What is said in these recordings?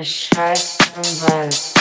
Es schallt im Wald.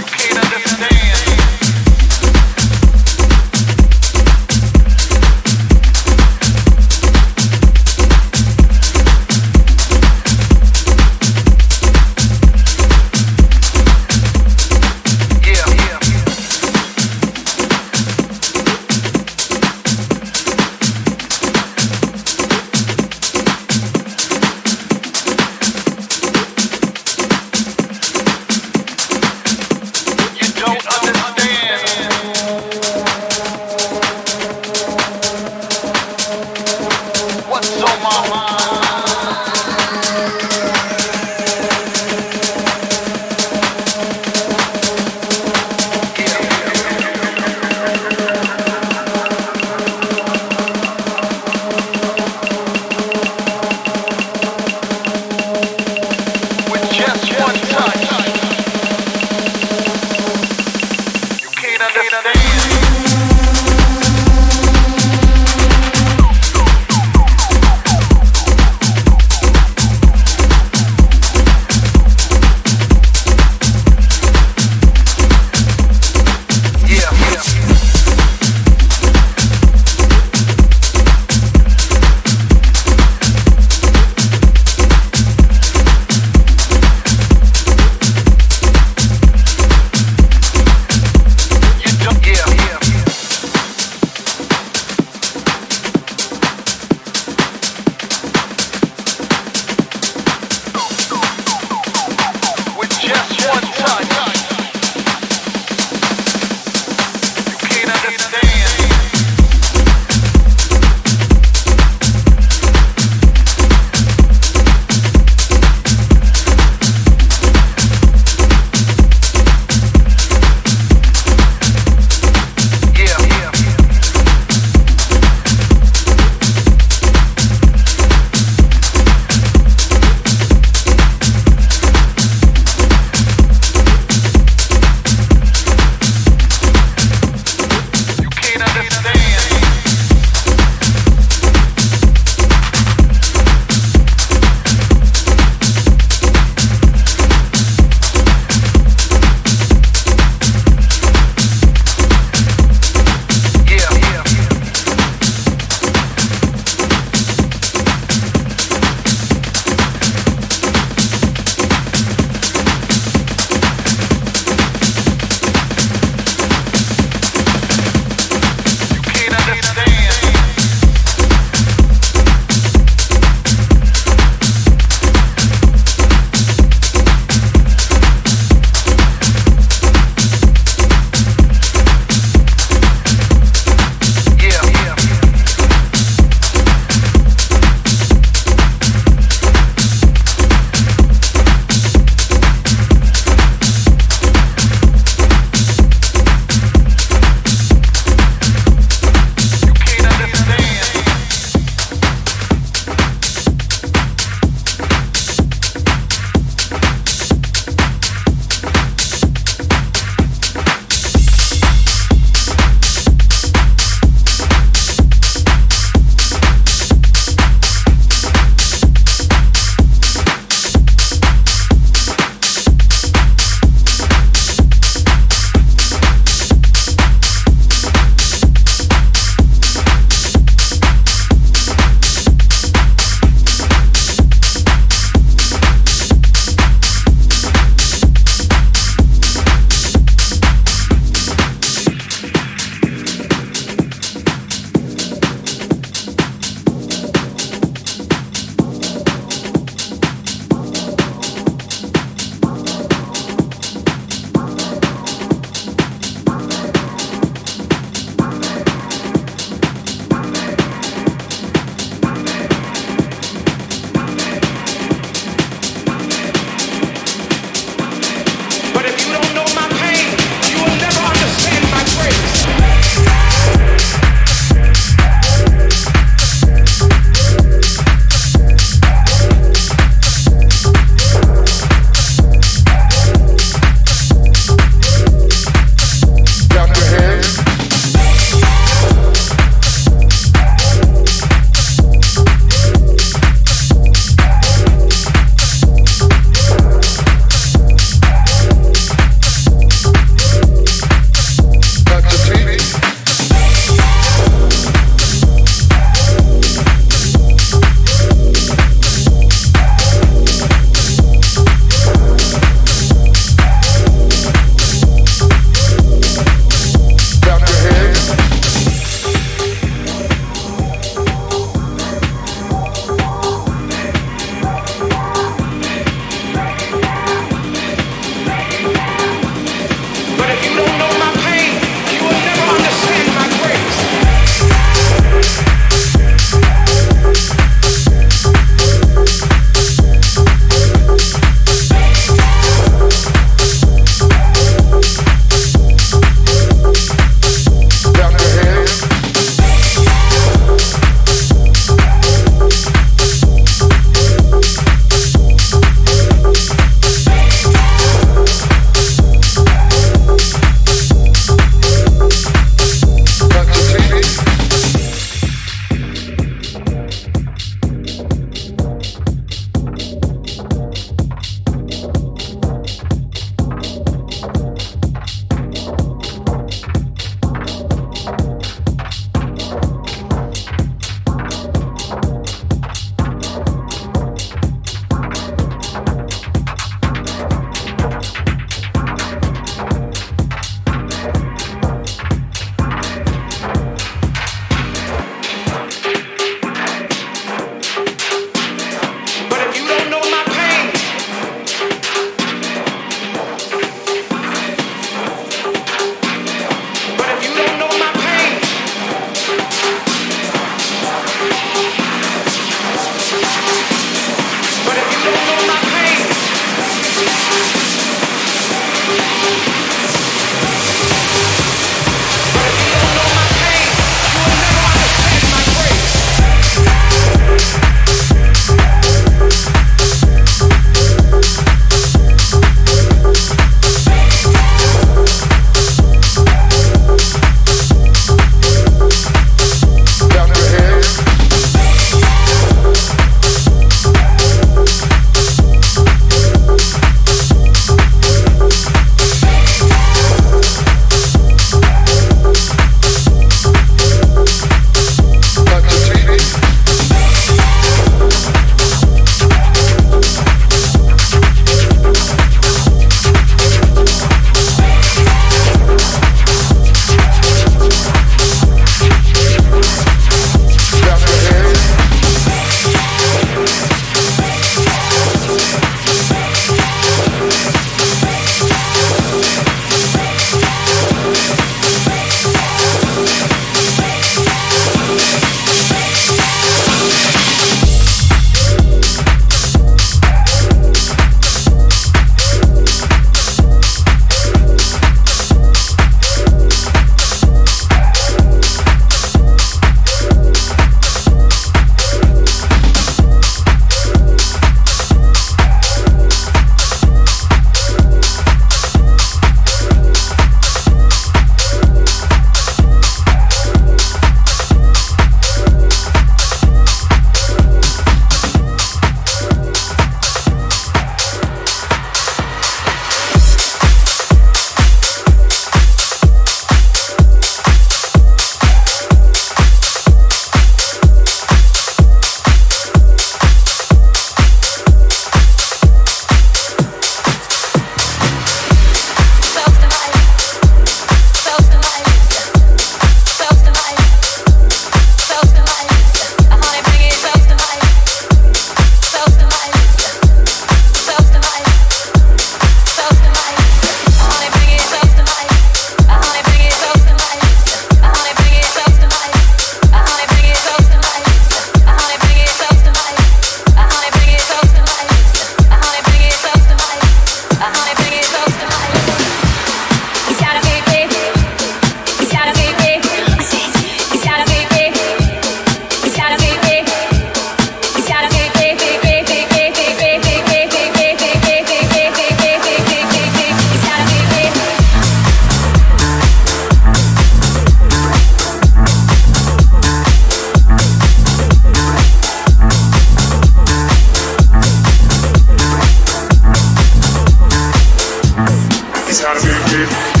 It's not a big.